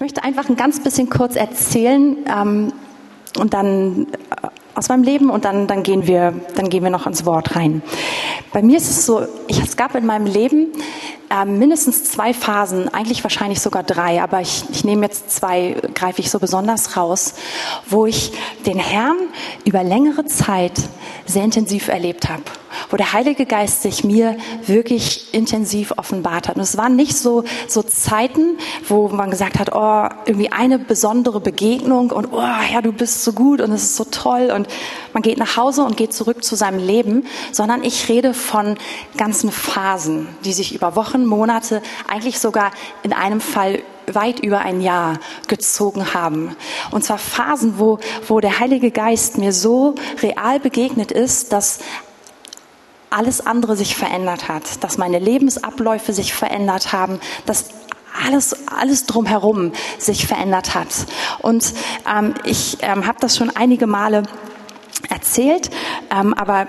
Ich möchte einfach ein ganz bisschen kurz erzählen ähm, und dann äh, aus meinem Leben und dann, dann, gehen wir, dann gehen wir noch ins Wort rein. Bei mir ist es so, ich, es gab in meinem Leben äh, mindestens zwei Phasen, eigentlich wahrscheinlich sogar drei, aber ich, ich nehme jetzt zwei, greife ich so besonders raus, wo ich den Herrn über längere Zeit sehr intensiv erlebt habe wo der Heilige Geist sich mir wirklich intensiv offenbart hat. Und es waren nicht so, so Zeiten, wo man gesagt hat, oh, irgendwie eine besondere Begegnung und oh, ja, du bist so gut und es ist so toll und man geht nach Hause und geht zurück zu seinem Leben, sondern ich rede von ganzen Phasen, die sich über Wochen, Monate, eigentlich sogar in einem Fall weit über ein Jahr gezogen haben. Und zwar Phasen, wo, wo der Heilige Geist mir so real begegnet ist, dass alles andere sich verändert hat, dass meine Lebensabläufe sich verändert haben, dass alles, alles drumherum sich verändert hat. Und ähm, ich ähm, habe das schon einige Male erzählt, ähm, aber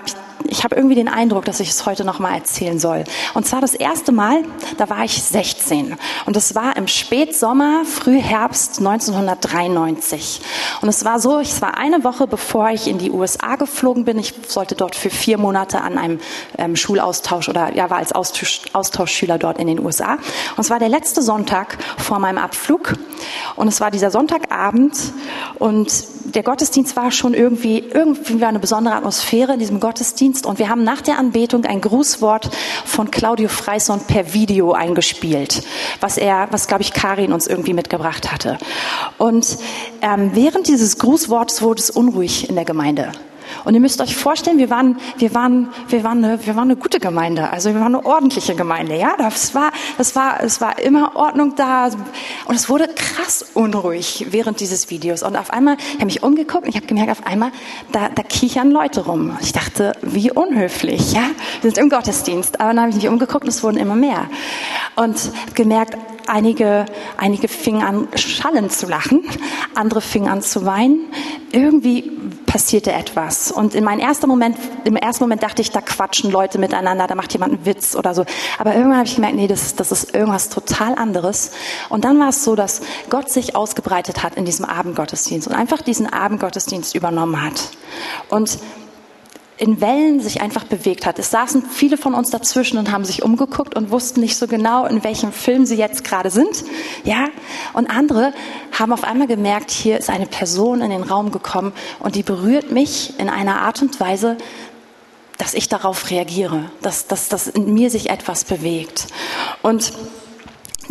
ich habe irgendwie den Eindruck, dass ich es heute noch mal erzählen soll. Und zwar das erste Mal, da war ich 16 und es war im Spätsommer, Frühherbst 1993. Und es war so, es war eine Woche bevor ich in die USA geflogen bin. Ich sollte dort für vier Monate an einem ähm, Schulaustausch oder ja war als Austausch, Austauschschüler dort in den USA. Und es war der letzte Sonntag vor meinem Abflug und es war dieser Sonntagabend und der Gottesdienst war schon irgendwie irgendwie war eine besondere Atmosphäre in diesem Gottesdienst und wir haben nach der Anbetung ein Grußwort von Claudio Freison per Video eingespielt, was er, was glaube ich Karin uns irgendwie mitgebracht hatte. Und ähm, während dieses Grußwortes wurde es unruhig in der Gemeinde. Und ihr müsst euch vorstellen, wir waren, wir waren, wir waren eine, wir waren eine gute Gemeinde. Also wir waren eine ordentliche Gemeinde. Ja, das war, das war, es war immer Ordnung da. Und es wurde krass unruhig während dieses Videos. Und auf einmal, ich habe mich umgeguckt und ich habe gemerkt, auf einmal, da, da kichern Leute rum. Ich dachte, wie unhöflich, ja. Wir sind im Gottesdienst. Aber dann habe ich mich umgeguckt und es wurden immer mehr. Und gemerkt, einige, einige fingen an, schallen zu lachen. Andere fingen an zu weinen. Irgendwie passierte etwas. Und in meinem ersten Moment, im ersten Moment dachte ich, da quatschen Leute miteinander, da macht jemand einen Witz oder so. Aber irgendwann habe ich gemerkt, nee, das, das ist irgendwas total anderes. Und dann war es so, dass Gott sich ausgebreitet hat in diesem Abendgottesdienst und einfach diesen Abendgottesdienst übernommen hat. Und in Wellen sich einfach bewegt hat. Es saßen viele von uns dazwischen und haben sich umgeguckt und wussten nicht so genau, in welchem Film sie jetzt gerade sind. Ja, und andere haben auf einmal gemerkt, hier ist eine Person in den Raum gekommen und die berührt mich in einer Art und Weise, dass ich darauf reagiere, dass, dass, dass in mir sich etwas bewegt. Und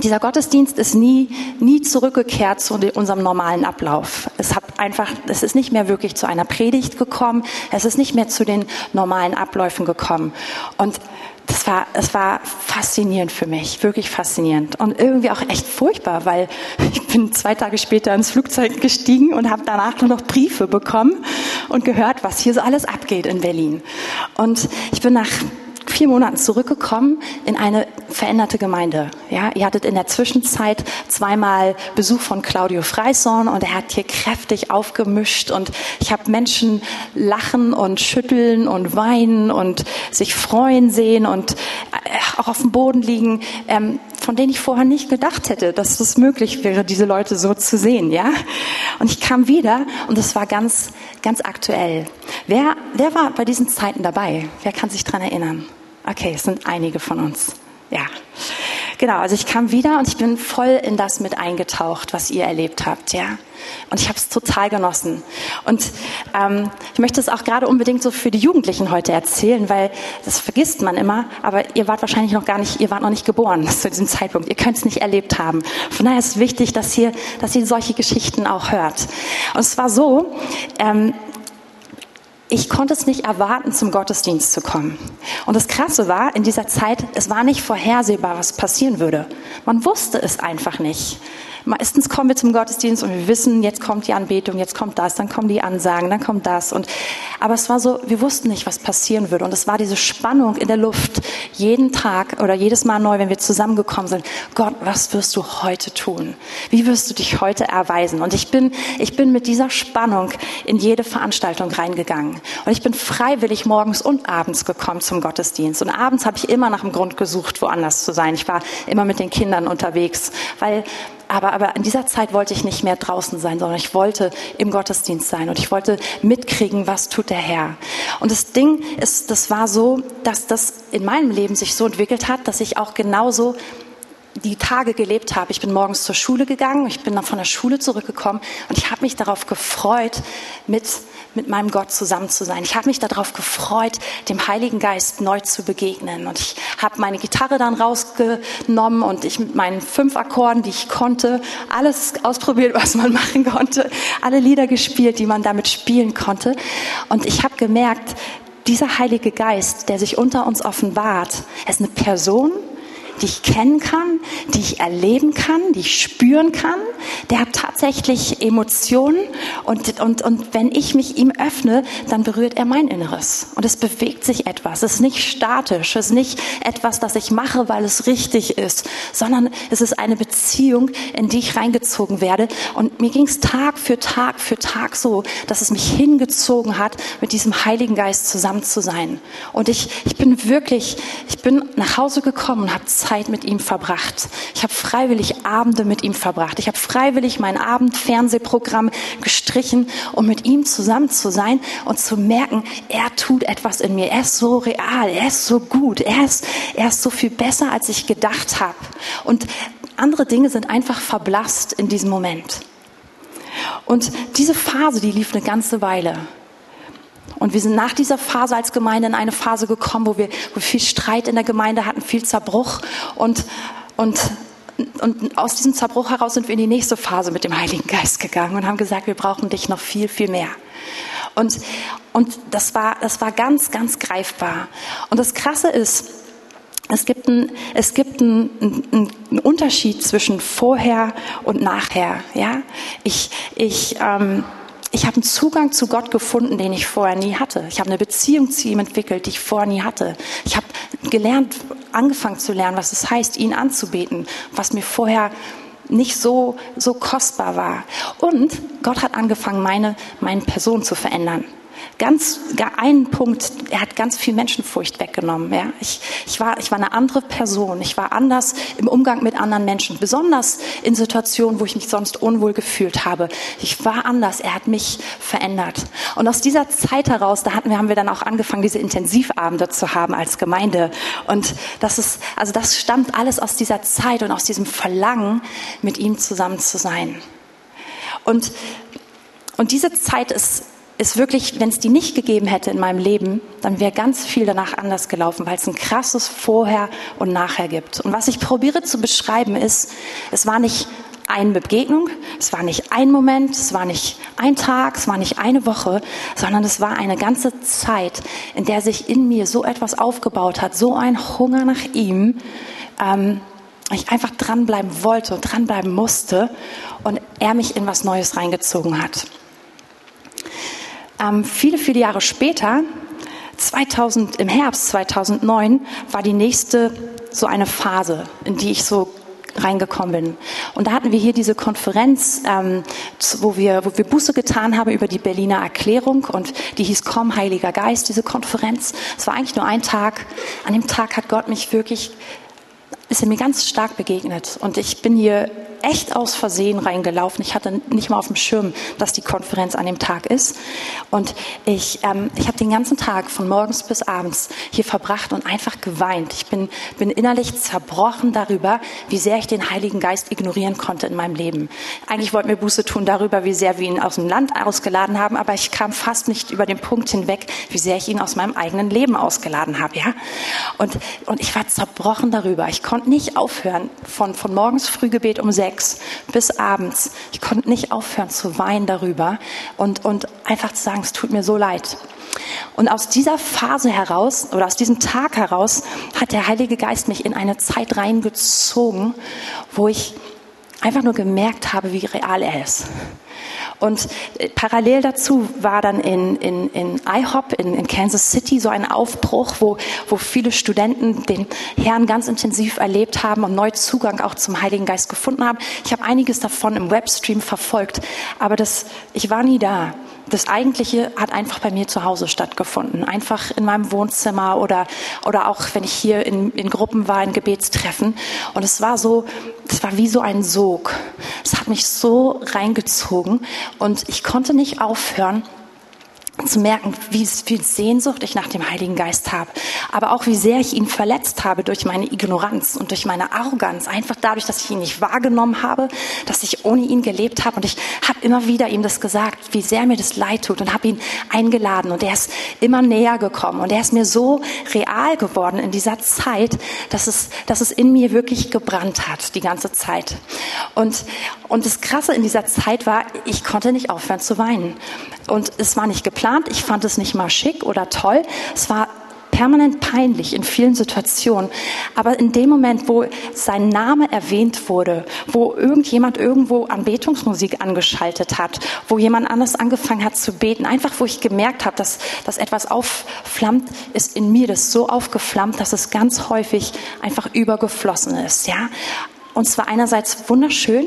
dieser Gottesdienst ist nie, nie zurückgekehrt zu unserem normalen Ablauf. Es hat einfach, es ist nicht mehr wirklich zu einer Predigt gekommen. Es ist nicht mehr zu den normalen Abläufen gekommen. Und das war, es war faszinierend für mich, wirklich faszinierend und irgendwie auch echt furchtbar, weil ich bin zwei Tage später ins Flugzeug gestiegen und habe danach nur noch Briefe bekommen und gehört, was hier so alles abgeht in Berlin. Und ich bin nach vier Monaten zurückgekommen in eine veränderte Gemeinde. Ja, ihr hattet in der Zwischenzeit zweimal Besuch von Claudio Freison und er hat hier kräftig aufgemischt und ich habe Menschen lachen und schütteln und weinen und sich freuen sehen und äh, auch auf dem Boden liegen, ähm, von denen ich vorher nicht gedacht hätte, dass es möglich wäre, diese Leute so zu sehen. Ja, und ich kam wieder und es war ganz, ganz aktuell. Wer, wer war bei diesen Zeiten dabei? Wer kann sich dran erinnern? Okay, es sind einige von uns. Ja. Genau, also ich kam wieder und ich bin voll in das mit eingetaucht, was ihr erlebt habt, ja. Und ich habe es total genossen. Und ähm, ich möchte es auch gerade unbedingt so für die Jugendlichen heute erzählen, weil das vergisst man immer. Aber ihr wart wahrscheinlich noch gar nicht, ihr wart noch nicht geboren zu diesem Zeitpunkt. Ihr könnt es nicht erlebt haben. Von daher ist es wichtig, dass ihr, dass ihr solche Geschichten auch hört. Und es war so, ähm, ich konnte es nicht erwarten, zum Gottesdienst zu kommen. Und das Krasse war, in dieser Zeit, es war nicht vorhersehbar, was passieren würde. Man wusste es einfach nicht. Meistens kommen wir zum Gottesdienst und wir wissen, jetzt kommt die Anbetung, jetzt kommt das, dann kommen die Ansagen, dann kommt das. Und, aber es war so, wir wussten nicht, was passieren würde. Und es war diese Spannung in der Luft, jeden Tag oder jedes Mal neu, wenn wir zusammengekommen sind. Gott, was wirst du heute tun? Wie wirst du dich heute erweisen? Und ich bin, ich bin mit dieser Spannung in jede Veranstaltung reingegangen. Und ich bin freiwillig morgens und abends gekommen zum Gottesdienst. Und abends habe ich immer nach einem Grund gesucht, woanders zu sein. Ich war immer mit den Kindern unterwegs, weil aber, aber in dieser Zeit wollte ich nicht mehr draußen sein, sondern ich wollte im Gottesdienst sein und ich wollte mitkriegen, was tut der Herr. Und das Ding ist, das war so, dass das in meinem Leben sich so entwickelt hat, dass ich auch genauso die Tage gelebt habe. Ich bin morgens zur Schule gegangen, ich bin dann von der Schule zurückgekommen und ich habe mich darauf gefreut, mit, mit meinem Gott zusammen zu sein. Ich habe mich darauf gefreut, dem Heiligen Geist neu zu begegnen. Und ich habe meine Gitarre dann rausgenommen und ich mit meinen fünf Akkorden, die ich konnte, alles ausprobiert, was man machen konnte, alle Lieder gespielt, die man damit spielen konnte. Und ich habe gemerkt, dieser Heilige Geist, der sich unter uns offenbart, er ist eine Person, die ich kennen kann, die ich erleben kann, die ich spüren kann. Der hat tatsächlich Emotionen und, und, und wenn ich mich ihm öffne, dann berührt er mein Inneres. Und es bewegt sich etwas. Es ist nicht statisch. Es ist nicht etwas, das ich mache, weil es richtig ist, sondern es ist eine Beziehung, in die ich reingezogen werde. Und mir ging es Tag für Tag für Tag so, dass es mich hingezogen hat, mit diesem Heiligen Geist zusammen zu sein. Und ich, ich bin wirklich, ich bin nach Hause gekommen und habe Zeit mit ihm verbracht. Ich habe freiwillig Abende mit ihm verbracht. Ich habe freiwillig mein Abendfernsehprogramm gestrichen, um mit ihm zusammen zu sein und zu merken, er tut etwas in mir. Er ist so real, er ist so gut, er ist, er ist so viel besser, als ich gedacht habe. Und andere Dinge sind einfach verblasst in diesem Moment. Und diese Phase, die lief eine ganze Weile. Und wir sind nach dieser Phase als Gemeinde in eine Phase gekommen, wo wir, wo wir viel Streit in der Gemeinde hatten, viel Zerbruch. Und, und, und aus diesem Zerbruch heraus sind wir in die nächste Phase mit dem Heiligen Geist gegangen und haben gesagt, wir brauchen dich noch viel, viel mehr. Und, und das, war, das war ganz, ganz greifbar. Und das Krasse ist, es gibt, einen, es gibt einen, einen, Unterschied zwischen vorher und nachher. Ja, ich, ich, ähm, ich habe einen Zugang zu Gott gefunden, den ich vorher nie hatte. Ich habe eine Beziehung zu ihm entwickelt, die ich vorher nie hatte. Ich habe gelernt, angefangen zu lernen, was es heißt, ihn anzubeten, was mir vorher nicht so, so kostbar war. Und Gott hat angefangen, meine, meine Person zu verändern ganz, einen Punkt, er hat ganz viel Menschenfurcht weggenommen. Ja? Ich, ich, war, ich war eine andere Person. Ich war anders im Umgang mit anderen Menschen, besonders in Situationen, wo ich mich sonst unwohl gefühlt habe. Ich war anders. Er hat mich verändert. Und aus dieser Zeit heraus, da hatten wir, haben wir dann auch angefangen, diese Intensivabende zu haben als Gemeinde. Und das ist, also das stammt alles aus dieser Zeit und aus diesem Verlangen, mit ihm zusammen zu sein. Und, und diese Zeit ist ist wirklich, wenn es die nicht gegeben hätte in meinem Leben, dann wäre ganz viel danach anders gelaufen, weil es ein krasses Vorher und Nachher gibt. Und was ich probiere zu beschreiben ist, es war nicht eine Begegnung, es war nicht ein Moment, es war nicht ein Tag, es war nicht eine Woche, sondern es war eine ganze Zeit, in der sich in mir so etwas aufgebaut hat, so ein Hunger nach ihm, ähm, ich einfach dranbleiben wollte und dranbleiben musste und er mich in was Neues reingezogen hat. Ähm, viele, viele Jahre später, 2000, im Herbst 2009, war die nächste so eine Phase, in die ich so reingekommen bin. Und da hatten wir hier diese Konferenz, ähm, wo, wir, wo wir Buße getan haben über die Berliner Erklärung und die hieß Komm, Heiliger Geist, diese Konferenz. Es war eigentlich nur ein Tag. An dem Tag hat Gott mich wirklich, ist er mir ganz stark begegnet. Und ich bin hier echt aus Versehen reingelaufen. Ich hatte nicht mal auf dem Schirm, dass die Konferenz an dem Tag ist. Und ich, ähm, ich habe den ganzen Tag von morgens bis abends hier verbracht und einfach geweint. Ich bin, bin innerlich zerbrochen darüber, wie sehr ich den Heiligen Geist ignorieren konnte in meinem Leben. Eigentlich wollten wir Buße tun darüber, wie sehr wir ihn aus dem Land ausgeladen haben, aber ich kam fast nicht über den Punkt hinweg, wie sehr ich ihn aus meinem eigenen Leben ausgeladen habe. Ja? Und, und ich war zerbrochen darüber. Ich konnte nicht aufhören von, von morgens Frühgebet um sechs sechs bis abends. Ich konnte nicht aufhören zu weinen darüber und, und einfach zu sagen, es tut mir so leid. Und aus dieser Phase heraus oder aus diesem Tag heraus hat der Heilige Geist mich in eine Zeit reingezogen, wo ich einfach nur gemerkt habe, wie real er ist. Und äh, parallel dazu war dann in, in, in IHOP in, in Kansas City so ein Aufbruch, wo, wo viele Studenten den Herrn ganz intensiv erlebt haben und neu Zugang auch zum Heiligen Geist gefunden haben. Ich habe einiges davon im Webstream verfolgt, aber das, ich war nie da das Eigentliche hat einfach bei mir zu Hause stattgefunden. Einfach in meinem Wohnzimmer oder, oder auch wenn ich hier in, in Gruppen war, in Gebetstreffen. Und es war so, es war wie so ein Sog. Es hat mich so reingezogen und ich konnte nicht aufhören, zu merken, wie viel Sehnsucht ich nach dem Heiligen Geist habe, aber auch wie sehr ich ihn verletzt habe durch meine Ignoranz und durch meine Arroganz, einfach dadurch, dass ich ihn nicht wahrgenommen habe, dass ich ohne ihn gelebt habe. Und ich habe immer wieder ihm das gesagt, wie sehr mir das leid tut und habe ihn eingeladen. Und er ist immer näher gekommen. Und er ist mir so real geworden in dieser Zeit, dass es, dass es in mir wirklich gebrannt hat die ganze Zeit. Und und das Krasse in dieser Zeit war, ich konnte nicht aufhören zu weinen und es war nicht geplant. Ich fand es nicht mal schick oder toll. Es war permanent peinlich in vielen Situationen. Aber in dem Moment, wo sein Name erwähnt wurde, wo irgendjemand irgendwo Anbetungsmusik angeschaltet hat, wo jemand anders angefangen hat zu beten, einfach wo ich gemerkt habe, dass, dass etwas aufflammt, ist in mir das so aufgeflammt, dass es ganz häufig einfach übergeflossen ist. Ja? Und zwar einerseits wunderschön,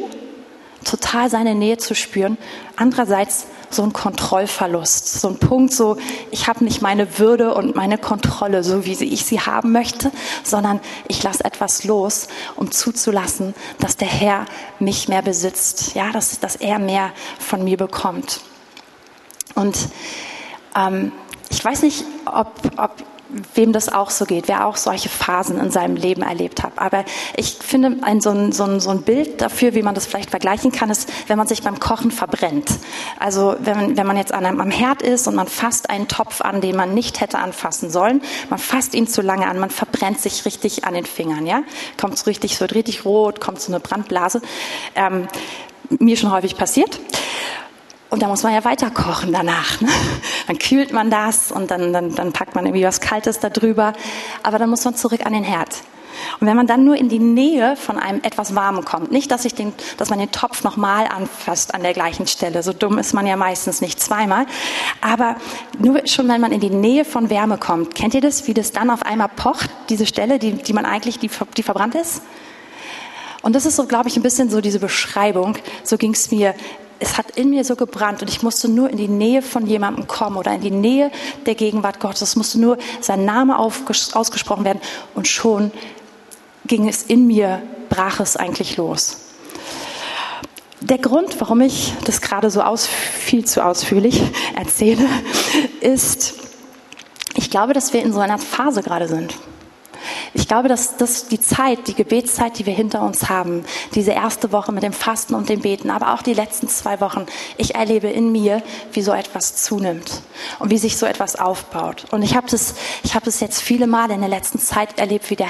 total seine Nähe zu spüren, andererseits so ein Kontrollverlust, so ein Punkt, so ich habe nicht meine Würde und meine Kontrolle, so wie ich sie haben möchte, sondern ich lasse etwas los, um zuzulassen, dass der Herr mich mehr besitzt, ja, dass, dass er mehr von mir bekommt. Und ähm, ich weiß nicht, ob, ob wem das auch so geht, wer auch solche Phasen in seinem Leben erlebt hat. Aber ich finde, ein, so, ein, so, ein, so ein Bild dafür, wie man das vielleicht vergleichen kann, ist, wenn man sich beim Kochen verbrennt. Also wenn, wenn man jetzt an einem, am Herd ist und man fasst einen Topf an, den man nicht hätte anfassen sollen, man fasst ihn zu lange an, man verbrennt sich richtig an den Fingern, ja, kommt so richtig, so richtig rot, kommt so eine Brandblase. Ähm, mir schon häufig passiert. Und da muss man ja weiter kochen danach. Ne? Dann kühlt man das und dann, dann, dann packt man irgendwie was Kaltes da drüber. Aber dann muss man zurück an den Herd. Und wenn man dann nur in die Nähe von einem etwas Warmen kommt, nicht, dass, ich den, dass man den Topf nochmal anfasst an der gleichen Stelle, so dumm ist man ja meistens nicht zweimal, aber nur schon, wenn man in die Nähe von Wärme kommt, kennt ihr das, wie das dann auf einmal pocht, diese Stelle, die, die man eigentlich, die, die verbrannt ist? Und das ist so, glaube ich, ein bisschen so diese Beschreibung. So ging es mir es hat in mir so gebrannt und ich musste nur in die Nähe von jemandem kommen oder in die Nähe der Gegenwart Gottes. Es musste nur sein Name ausgesprochen werden und schon ging es in mir, brach es eigentlich los. Der Grund, warum ich das gerade so aus, viel zu ausführlich erzähle, ist, ich glaube, dass wir in so einer Phase gerade sind. Ich glaube, dass das die Zeit, die Gebetszeit, die wir hinter uns haben, diese erste Woche mit dem Fasten und dem Beten, aber auch die letzten zwei Wochen, ich erlebe in mir, wie so etwas zunimmt und wie sich so etwas aufbaut. Und ich habe das, ich habe das jetzt viele Male in der letzten Zeit erlebt, wie der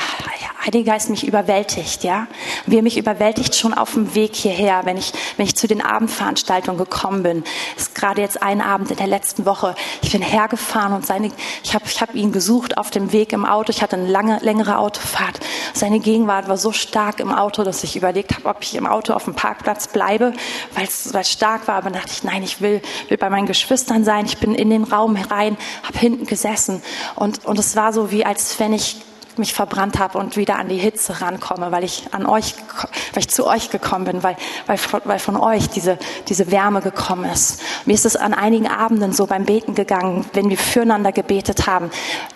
Heilige Geist mich überwältigt, ja, wie er mich überwältigt schon auf dem Weg hierher, wenn ich, wenn ich zu den Abendveranstaltungen gekommen bin. Ist gerade jetzt ein Abend in der letzten Woche. Ich bin hergefahren und seine, ich habe, ich habe ihn gesucht auf dem Weg im Auto. Ich hatte eine lange, längere Autofahrt. Seine Gegenwart war so stark im Auto, dass ich überlegt habe, ob ich im Auto auf dem Parkplatz bleibe, weil es, stark war. Aber dachte ich, nein, ich will, will bei meinen Geschwistern sein. Ich bin in den Raum herein, habe hinten gesessen und, und es war so wie, als wenn ich mich verbrannt habe und wieder an die Hitze rankomme, weil ich an euch, weil ich zu euch gekommen bin, weil, weil, weil von euch diese, diese Wärme gekommen ist. Mir ist es an einigen Abenden so beim Beten gegangen, wenn wir füreinander gebetet haben.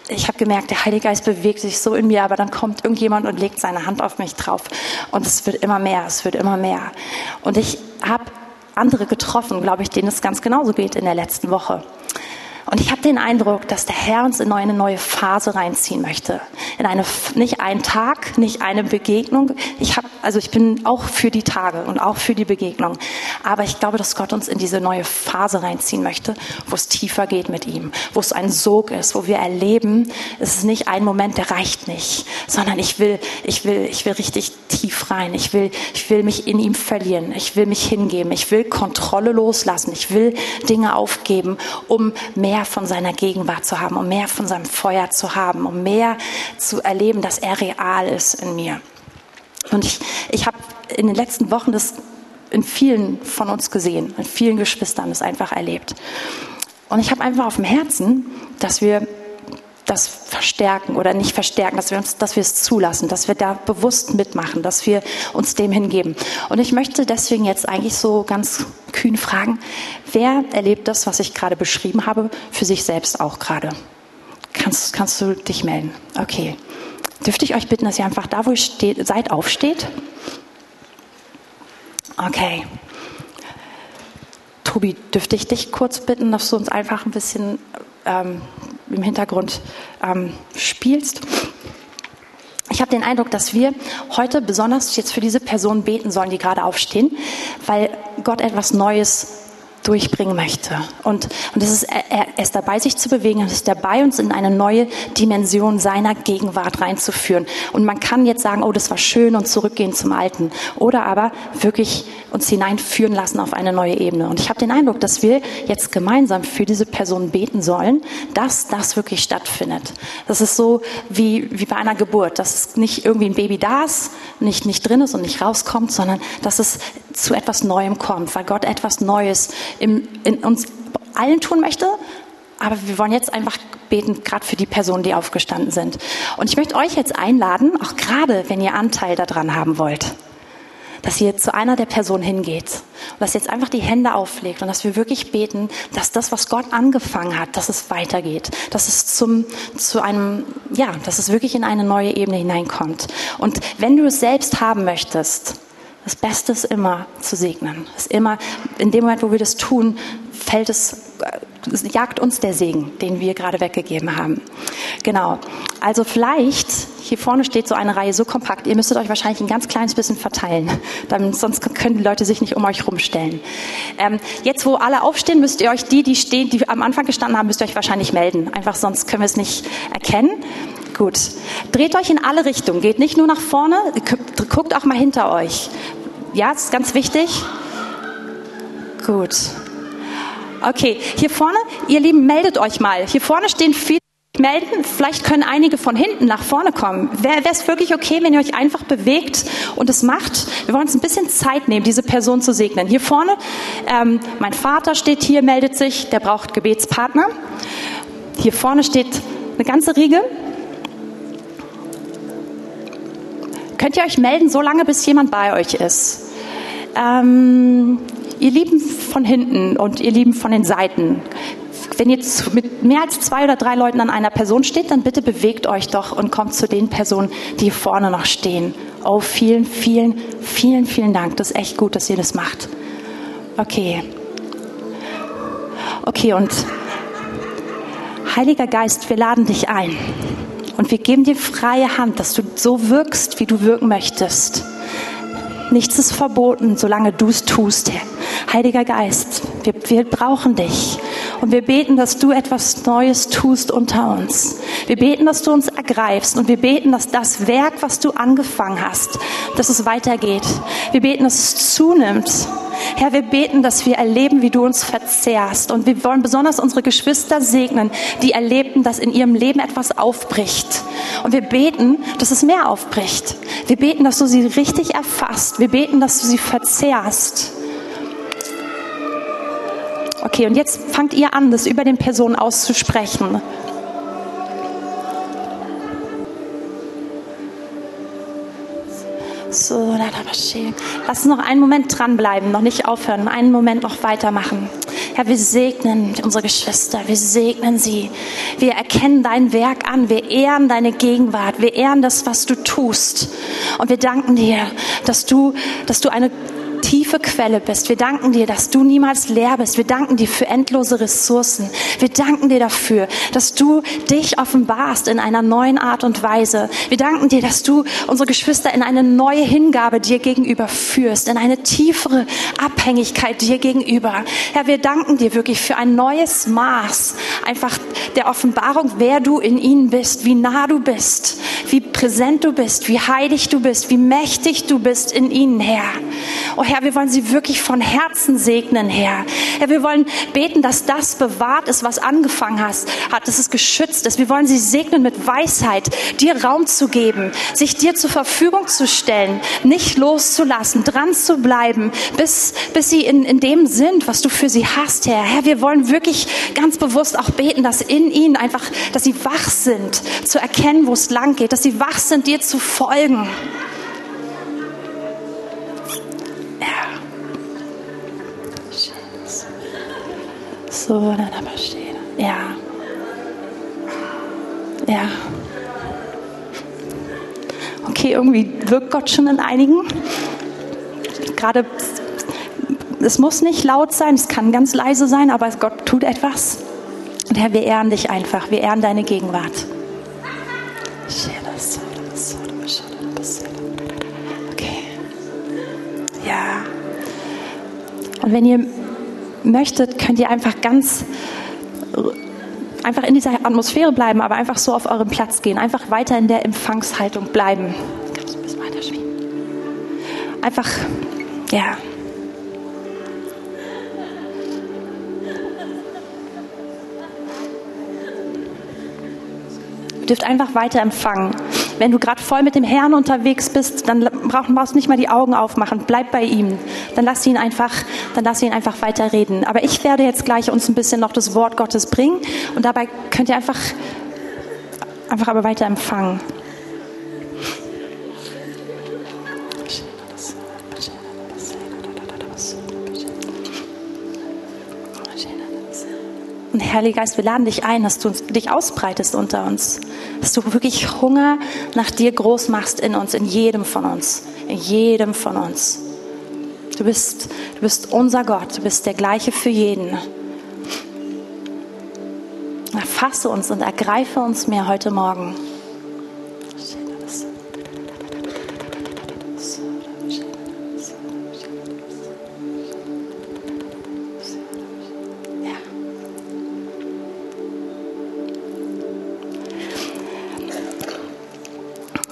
Ich habe gemerkt, der Heilige Geist bewegt sich so in mir, aber dann kommt irgendjemand und legt seine Hand auf mich drauf und es wird immer mehr, es wird immer mehr. Und ich habe andere getroffen, glaube ich, denen es ganz genauso geht in der letzten Woche. Und ich habe den Eindruck, dass der Herr uns in eine neue Phase reinziehen möchte. In eine, nicht einen Tag, nicht eine Begegnung. Ich habe, also ich bin auch für die Tage und auch für die Begegnung. Aber ich glaube, dass Gott uns in diese neue Phase reinziehen möchte, wo es tiefer geht mit ihm, wo es ein Sog ist, wo wir erleben, es ist nicht ein Moment, der reicht nicht, sondern ich will, ich will, ich will richtig tief rein. Ich will, ich will mich in ihm verlieren. Ich will mich hingeben. Ich will Kontrolle loslassen. Ich will Dinge aufgeben, um mehr mehr von seiner Gegenwart zu haben, um mehr von seinem Feuer zu haben, um mehr zu erleben, dass er real ist in mir. Und ich, ich habe in den letzten Wochen das in vielen von uns gesehen, in vielen Geschwistern das einfach erlebt. Und ich habe einfach auf dem Herzen, dass wir das verstärken oder nicht verstärken, dass wir uns, dass wir es zulassen, dass wir da bewusst mitmachen, dass wir uns dem hingeben. Und ich möchte deswegen jetzt eigentlich so ganz kühn fragen, wer erlebt das, was ich gerade beschrieben habe, für sich selbst auch gerade? Kannst, kannst du dich melden? Okay. Dürfte ich euch bitten, dass ihr einfach da, wo ihr steht, seid, aufsteht? Okay. Tobi, dürfte ich dich kurz bitten, dass du uns einfach ein bisschen ähm, im Hintergrund ähm, spielst? Ich habe den Eindruck, dass wir heute besonders jetzt für diese Personen beten sollen, die gerade aufstehen, weil Gott etwas Neues durchbringen möchte. Und, und es ist, er, er ist dabei, sich zu bewegen, er ist dabei, uns in eine neue Dimension seiner Gegenwart reinzuführen. Und man kann jetzt sagen, oh, das war schön und zurückgehen zum Alten. Oder aber wirklich uns hineinführen lassen auf eine neue Ebene. Und ich habe den Eindruck, dass wir jetzt gemeinsam für diese Person beten sollen, dass das wirklich stattfindet. Das ist so wie, wie bei einer Geburt, dass nicht irgendwie ein Baby da ist, nicht, nicht drin ist und nicht rauskommt, sondern dass es zu etwas Neuem kommt, weil Gott etwas Neues in, in uns allen tun möchte. Aber wir wollen jetzt einfach beten, gerade für die Personen, die aufgestanden sind. Und ich möchte euch jetzt einladen, auch gerade wenn ihr Anteil daran haben wollt, dass ihr zu einer der Personen hingeht und dass ihr jetzt einfach die Hände auflegt und dass wir wirklich beten, dass das, was Gott angefangen hat, dass es weitergeht, dass es zum, zu einem, ja, dass es wirklich in eine neue Ebene hineinkommt. Und wenn du es selbst haben möchtest, das Beste ist immer zu segnen. Ist immer, in dem Moment, wo wir das tun, fällt es, es äh, jagt uns der Segen, den wir gerade weggegeben haben. Genau. Also vielleicht, hier vorne steht so eine Reihe so kompakt, ihr müsstet euch wahrscheinlich ein ganz kleines bisschen verteilen. Dann, sonst können die Leute sich nicht um euch rumstellen. Ähm, jetzt, wo alle aufstehen, müsst ihr euch die, die stehen, die am Anfang gestanden haben, müsst ihr euch wahrscheinlich melden. Einfach sonst können wir es nicht erkennen. Gut. Dreht euch in alle Richtungen. Geht nicht nur nach vorne, guckt auch mal hinter euch. Ja, das ist ganz wichtig. Gut. Okay, hier vorne, ihr Lieben, meldet euch mal. Hier vorne stehen viele melden. Vielleicht können einige von hinten nach vorne kommen. Wäre es wirklich okay, wenn ihr euch einfach bewegt und es macht? Wir wollen uns ein bisschen Zeit nehmen, diese Person zu segnen. Hier vorne, ähm, mein Vater steht hier, meldet sich, der braucht Gebetspartner. Hier vorne steht eine ganze Riege. Könnt ihr euch melden, so lange, bis jemand bei euch ist? Ähm, ihr Lieben von hinten und ihr Lieben von den Seiten, wenn ihr mit mehr als zwei oder drei Leuten an einer Person steht, dann bitte bewegt euch doch und kommt zu den Personen, die vorne noch stehen. Oh, vielen, vielen, vielen, vielen Dank. Das ist echt gut, dass ihr das macht. Okay. Okay, und Heiliger Geist, wir laden dich ein. Und wir geben dir freie Hand, dass du so wirkst, wie du wirken möchtest. Nichts ist verboten, solange du es tust, Herr. Heiliger Geist, wir, wir brauchen dich. Und wir beten, dass du etwas Neues tust unter uns. Wir beten, dass du uns ergreifst. Und wir beten, dass das Werk, was du angefangen hast, dass es weitergeht. Wir beten, dass es zunimmt. Herr, wir beten, dass wir erleben, wie du uns verzehrst. Und wir wollen besonders unsere Geschwister segnen, die erlebten, dass in ihrem Leben etwas aufbricht. Und wir beten, dass es mehr aufbricht. Wir beten, dass du sie richtig erfasst. Wir beten, dass du sie verzehrst. Okay, und jetzt fangt ihr an, das über den Personen auszusprechen. So, lass uns noch einen Moment dranbleiben, noch nicht aufhören, einen Moment noch weitermachen. Herr, wir segnen unsere Geschwister, wir segnen sie. Wir erkennen dein Werk an, wir ehren deine Gegenwart, wir ehren das, was du tust. Und wir danken dir, dass du, dass du eine tiefe Quelle bist. Wir danken dir, dass du niemals leer bist. Wir danken dir für endlose Ressourcen. Wir danken dir dafür, dass du dich offenbarst in einer neuen Art und Weise. Wir danken dir, dass du unsere Geschwister in eine neue Hingabe dir gegenüber führst, in eine tiefere Abhängigkeit dir gegenüber. Herr, wir danken dir wirklich für ein neues Maß einfach der Offenbarung, wer du in ihnen bist, wie nah du bist, wie präsent du bist, wie heilig du bist, wie mächtig du bist in ihnen, Herr. Oh Herr, wir wollen sie wirklich von Herzen segnen, Herr. Herr, wir wollen beten, dass das bewahrt ist, was angefangen hast, hat, dass es geschützt ist. Wir wollen sie segnen mit Weisheit, dir Raum zu geben, sich dir zur Verfügung zu stellen, nicht loszulassen, dran zu bleiben, bis, bis sie in, in dem sind, was du für sie hast, Herr. Herr, wir wollen wirklich ganz bewusst auch beten, dass in ihnen einfach, dass sie wach sind, zu erkennen, wo es lang geht, dass sie wach sind, dir zu folgen. So, dann aber stehen. Ja. Ja. Okay, irgendwie wirkt Gott schon in einigen. Gerade, es muss nicht laut sein, es kann ganz leise sein, aber Gott tut etwas. Und Herr, wir ehren dich einfach, wir ehren deine Gegenwart. Okay. Ja. Und wenn ihr möchtet, könnt ihr einfach ganz einfach in dieser Atmosphäre bleiben, aber einfach so auf eurem Platz gehen, einfach weiter in der Empfangshaltung bleiben. Einfach, ja. Ihr dürft einfach weiter empfangen. Wenn du gerade voll mit dem Herrn unterwegs bist, dann brauchst du nicht mal die Augen aufmachen. Bleib bei ihm. Dann lass ihn einfach, dann lass ihn einfach weiter reden. Aber ich werde jetzt gleich uns ein bisschen noch das Wort Gottes bringen und dabei könnt ihr einfach, einfach aber weiter empfangen. Und Heiliger Geist, wir laden dich ein, dass du dich ausbreitest unter uns. Dass du wirklich Hunger nach dir groß machst in uns, in jedem von uns. In jedem von uns. Du bist, du bist unser Gott, du bist der gleiche für jeden. Erfasse uns und ergreife uns mehr heute Morgen.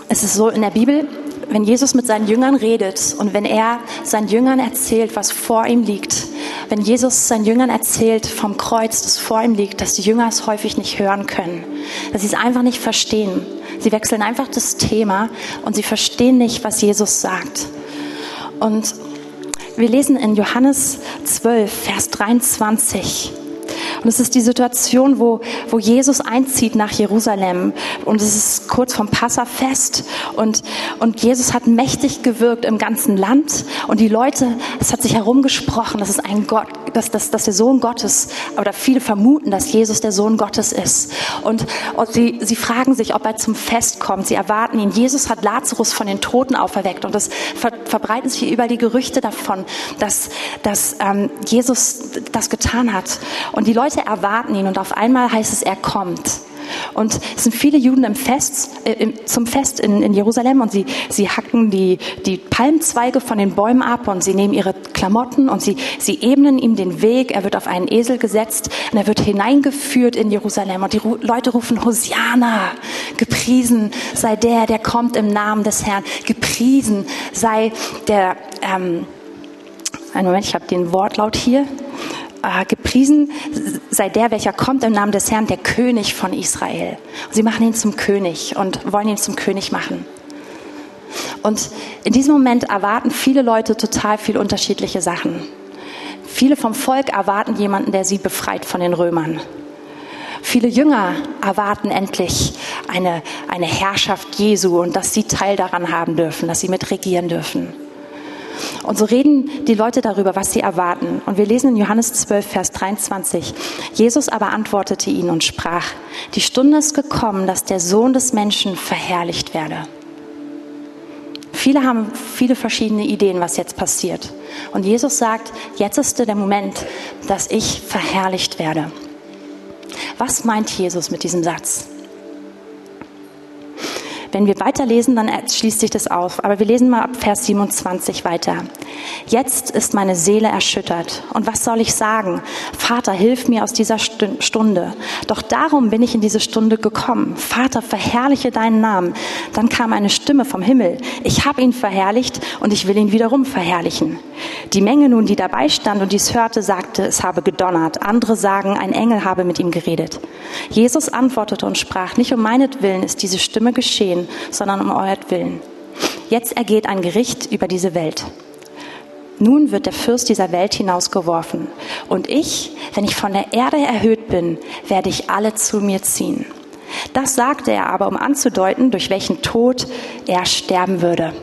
Es ist so in der Bibel, wenn Jesus mit seinen Jüngern redet und wenn er seinen Jüngern erzählt, was vor ihm liegt, wenn Jesus seinen Jüngern erzählt vom Kreuz, das vor ihm liegt, dass die Jünger es häufig nicht hören können, dass sie es einfach nicht verstehen. Sie wechseln einfach das Thema und sie verstehen nicht, was Jesus sagt. Und wir lesen in Johannes 12, Vers 23. Und es ist die Situation, wo, wo Jesus einzieht nach Jerusalem. Und es ist kurz vom Passafest. Und, und Jesus hat mächtig gewirkt im ganzen Land. Und die Leute, es hat sich herumgesprochen, dass es ein Gott, dass, dass, dass der Sohn Gottes, oder viele vermuten, dass Jesus der Sohn Gottes ist. Und, und sie, sie fragen sich, ob er zum Fest kommt. Sie erwarten ihn. Jesus hat Lazarus von den Toten auferweckt. Und es ver, verbreiten sich über die Gerüchte davon, dass, dass ähm, Jesus das getan hat. Und die Leute erwarten ihn. Und auf einmal heißt es, er kommt. Und es sind viele Juden im Fest, äh, zum Fest in, in, Jerusalem und sie, sie hacken die, die Palmzweige von den Bäumen ab und sie nehmen ihre Klamotten und sie, sie ebnen ihm den Weg. Er wird auf einen Esel gesetzt und er wird hineingeführt in Jerusalem und die Ru Leute rufen Hosiana, gepriesen sei der, der kommt im Namen des Herrn, gepriesen sei der, ähm, einen Moment, ich habe den Wortlaut hier, äh, gepriesen sei der, welcher kommt im Namen des Herrn, der König von Israel. Und sie machen ihn zum König und wollen ihn zum König machen. Und in diesem Moment erwarten viele Leute total viel unterschiedliche Sachen. Viele vom Volk erwarten jemanden, der sie befreit von den Römern. Viele Jünger erwarten endlich eine, eine Herrschaft Jesu und dass sie Teil daran haben dürfen, dass sie mitregieren dürfen. Und so reden die Leute darüber, was sie erwarten. Und wir lesen in Johannes 12, Vers 23. Jesus aber antwortete ihnen und sprach, die Stunde ist gekommen, dass der Sohn des Menschen verherrlicht werde. Viele haben viele verschiedene Ideen, was jetzt passiert. Und Jesus sagt, jetzt ist der Moment, dass ich verherrlicht werde. Was meint Jesus mit diesem Satz? Wenn wir weiterlesen, dann schließt sich das auf. Aber wir lesen mal ab Vers 27 weiter. Jetzt ist meine Seele erschüttert. Und was soll ich sagen? Vater, hilf mir aus dieser Stunde. Doch darum bin ich in diese Stunde gekommen. Vater, verherrliche deinen Namen. Dann kam eine Stimme vom Himmel. Ich habe ihn verherrlicht und ich will ihn wiederum verherrlichen. Die Menge nun, die dabei stand und dies hörte, sagte, es habe gedonnert. Andere sagen, ein Engel habe mit ihm geredet. Jesus antwortete und sprach, nicht um meinetwillen ist diese Stimme geschehen, sondern um euretwillen. Jetzt ergeht ein Gericht über diese Welt. Nun wird der Fürst dieser Welt hinausgeworfen. Und ich, wenn ich von der Erde erhöht bin, werde ich alle zu mir ziehen. Das sagte er aber, um anzudeuten, durch welchen Tod er sterben würde.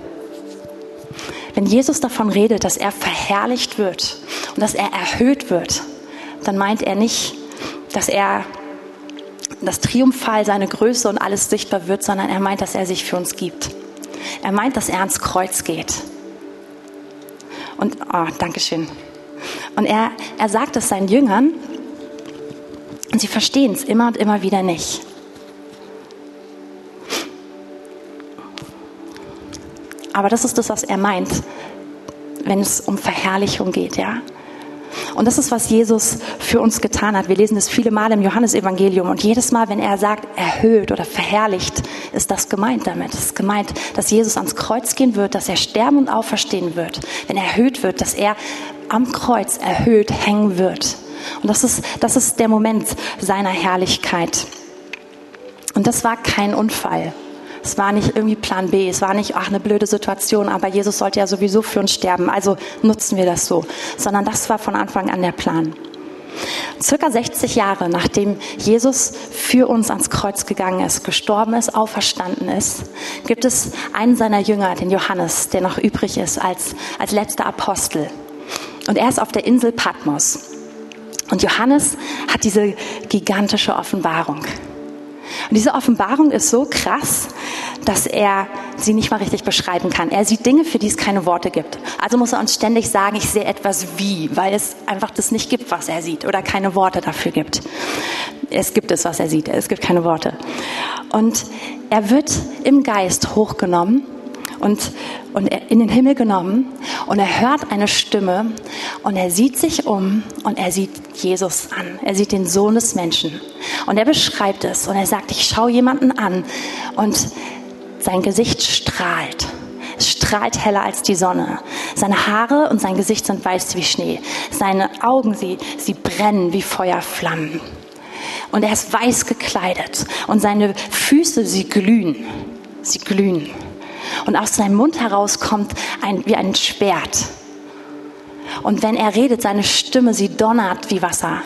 Wenn Jesus davon redet, dass er verherrlicht wird und dass er erhöht wird, dann meint er nicht, dass er das Triumphal, seine Größe und alles sichtbar wird, sondern er meint, dass er sich für uns gibt. Er meint, dass er ans Kreuz geht. Und, oh, Dankeschön. Und er, er sagt es seinen Jüngern und sie verstehen es immer und immer wieder nicht. Aber das ist das, was er meint, wenn es um Verherrlichung geht, ja. Und das ist, was Jesus für uns getan hat. Wir lesen das viele Mal im Johannesevangelium und jedes Mal, wenn er sagt, erhöht oder verherrlicht, ist das gemeint damit. Es ist gemeint, dass Jesus ans Kreuz gehen wird, dass er sterben und auferstehen wird. Wenn er erhöht wird, dass er am Kreuz erhöht hängen wird. Und das ist, das ist der Moment seiner Herrlichkeit. Und das war kein Unfall. Es war nicht irgendwie Plan B, es war nicht, ach, eine blöde Situation, aber Jesus sollte ja sowieso für uns sterben, also nutzen wir das so. Sondern das war von Anfang an der Plan. Circa 60 Jahre nachdem Jesus für uns ans Kreuz gegangen ist, gestorben ist, auferstanden ist, gibt es einen seiner Jünger, den Johannes, der noch übrig ist als, als letzter Apostel. Und er ist auf der Insel Patmos. Und Johannes hat diese gigantische Offenbarung. Und diese Offenbarung ist so krass, dass er sie nicht mal richtig beschreiben kann. Er sieht Dinge, für die es keine Worte gibt. Also muss er uns ständig sagen, ich sehe etwas wie, weil es einfach das nicht gibt, was er sieht oder keine Worte dafür gibt. Es gibt es, was er sieht. Es gibt keine Worte. Und er wird im Geist hochgenommen und, und in den Himmel genommen und er hört eine Stimme und er sieht sich um und er sieht Jesus an. Er sieht den Sohn des Menschen und er beschreibt es und er sagt, ich schaue jemanden an und sein Gesicht strahlt. Es strahlt heller als die Sonne. Seine Haare und sein Gesicht sind weiß wie Schnee. Seine Augen, sie, sie brennen wie Feuerflammen. Und er ist weiß gekleidet und seine Füße, sie glühen. Sie glühen. Und aus seinem Mund heraus kommt ein, wie ein Schwert. Und wenn er redet, seine Stimme, sie donnert wie Wasser.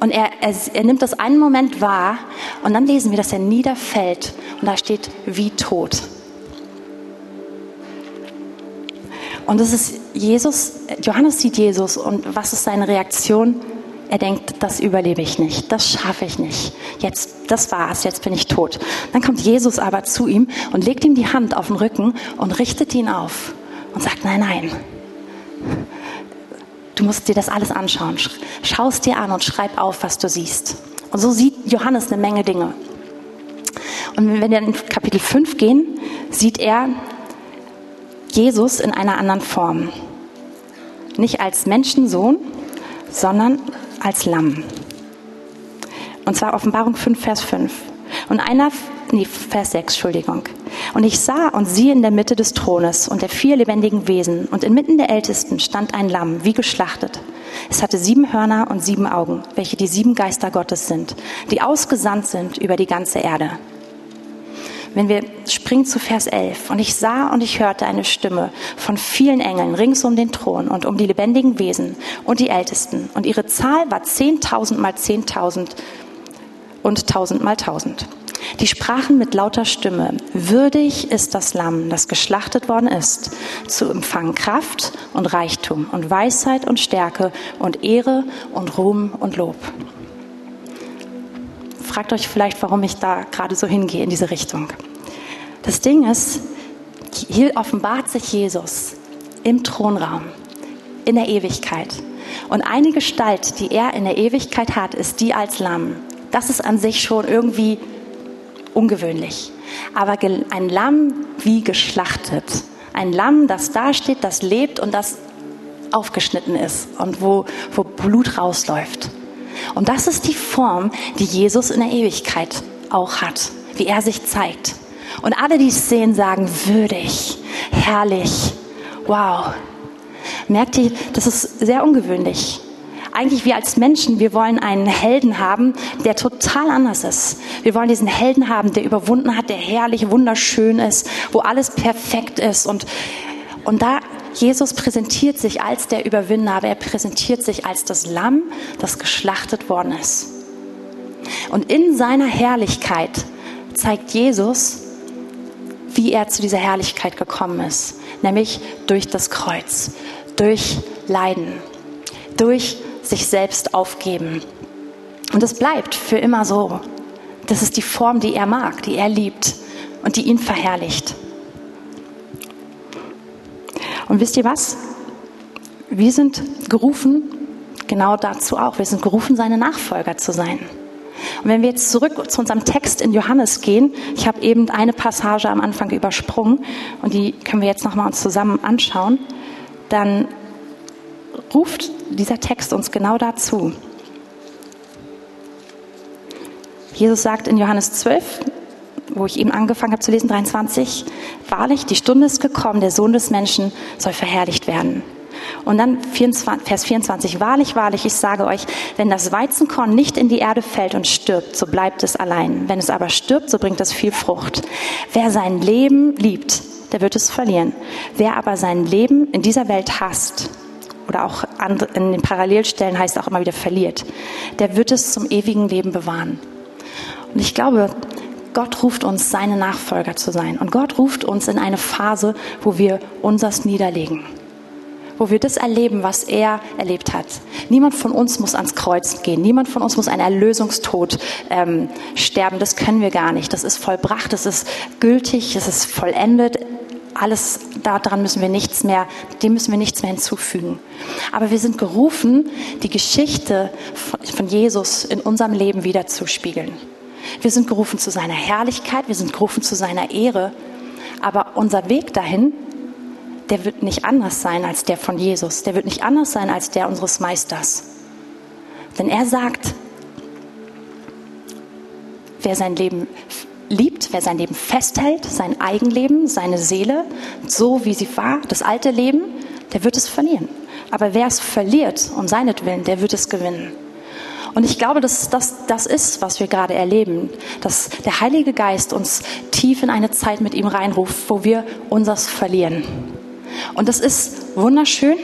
Und er, er, er nimmt das einen Moment wahr und dann lesen wir, dass er niederfällt und da steht wie tot. Und das ist Jesus, Johannes sieht Jesus und was ist seine Reaktion? Er denkt, das überlebe ich nicht, das schaffe ich nicht. Jetzt, das war's, jetzt bin ich tot. Dann kommt Jesus aber zu ihm und legt ihm die Hand auf den Rücken und richtet ihn auf und sagt, nein, nein. Du musst dir das alles anschauen. Schau es dir an und schreib auf, was du siehst. Und so sieht Johannes eine Menge Dinge. Und wenn wir in Kapitel 5 gehen, sieht er Jesus in einer anderen Form. Nicht als Menschensohn, sondern als Lamm. Und zwar Offenbarung 5, Vers 5. Und einer, nee, Vers 6, Entschuldigung. Und ich sah und siehe in der Mitte des Thrones und der vier lebendigen Wesen und inmitten der Ältesten stand ein Lamm, wie geschlachtet. Es hatte sieben Hörner und sieben Augen, welche die sieben Geister Gottes sind, die ausgesandt sind über die ganze Erde. Wenn wir springen zu Vers 11. Und ich sah und ich hörte eine Stimme von vielen Engeln rings um den Thron und um die lebendigen Wesen und die Ältesten. Und ihre Zahl war zehntausend mal zehntausend und tausend mal tausend. Die sprachen mit lauter Stimme, würdig ist das Lamm, das geschlachtet worden ist, zu empfangen Kraft und Reichtum und Weisheit und Stärke und Ehre und Ruhm und Lob fragt euch vielleicht, warum ich da gerade so hingehe in diese Richtung. Das Ding ist, hier offenbart sich Jesus im Thronraum, in der Ewigkeit. Und eine Gestalt, die er in der Ewigkeit hat, ist die als Lamm. Das ist an sich schon irgendwie ungewöhnlich. aber ein Lamm wie geschlachtet. Ein Lamm, das da steht, das lebt und das aufgeschnitten ist und wo, wo Blut rausläuft. Und das ist die Form, die Jesus in der Ewigkeit auch hat, wie er sich zeigt. Und alle, die es sehen, sagen, würdig, herrlich, wow. Merkt ihr, das ist sehr ungewöhnlich. Eigentlich wir als Menschen, wir wollen einen Helden haben, der total anders ist. Wir wollen diesen Helden haben, der überwunden hat, der herrlich, wunderschön ist, wo alles perfekt ist. Und, und da Jesus präsentiert sich als der Überwinder, aber er präsentiert sich als das Lamm, das geschlachtet worden ist. Und in seiner Herrlichkeit zeigt Jesus, wie er zu dieser Herrlichkeit gekommen ist, nämlich durch das Kreuz, durch Leiden, durch sich selbst aufgeben. Und es bleibt für immer so. Das ist die Form, die er mag, die er liebt und die ihn verherrlicht. Und wisst ihr was? Wir sind gerufen, genau dazu auch. Wir sind gerufen, seine Nachfolger zu sein. Und wenn wir jetzt zurück zu unserem Text in Johannes gehen, ich habe eben eine Passage am Anfang übersprungen und die können wir jetzt nochmal uns zusammen anschauen, dann ruft dieser Text uns genau dazu. Jesus sagt in Johannes 12, wo ich eben angefangen habe zu lesen, 23, wahrlich, die Stunde ist gekommen, der Sohn des Menschen soll verherrlicht werden. Und dann 24, Vers 24, wahrlich, wahrlich, ich sage euch, wenn das Weizenkorn nicht in die Erde fällt und stirbt, so bleibt es allein. Wenn es aber stirbt, so bringt es viel Frucht. Wer sein Leben liebt, der wird es verlieren. Wer aber sein Leben in dieser Welt hasst, oder auch in den Parallelstellen heißt auch immer wieder verliert, der wird es zum ewigen Leben bewahren. Und ich glaube, Gott ruft uns, seine Nachfolger zu sein. Und Gott ruft uns in eine Phase, wo wir unsers niederlegen wo wir das erleben, was er erlebt hat. Niemand von uns muss ans Kreuz gehen. Niemand von uns muss einen Erlösungstod ähm, sterben. Das können wir gar nicht. Das ist vollbracht, das ist gültig, das ist vollendet. Alles daran müssen wir nichts mehr, dem müssen wir nichts mehr hinzufügen. Aber wir sind gerufen, die Geschichte von Jesus in unserem Leben wiederzuspiegeln. Wir sind gerufen zu seiner Herrlichkeit, wir sind gerufen zu seiner Ehre. Aber unser Weg dahin der wird nicht anders sein als der von Jesus. Der wird nicht anders sein als der unseres Meisters. Denn er sagt, wer sein Leben liebt, wer sein Leben festhält, sein Eigenleben, seine Seele, so wie sie war, das alte Leben, der wird es verlieren. Aber wer es verliert um seinetwillen, der wird es gewinnen. Und ich glaube, dass das das ist, was wir gerade erleben, dass der Heilige Geist uns tief in eine Zeit mit ihm reinruft, wo wir unseres verlieren. Und das ist wunderschön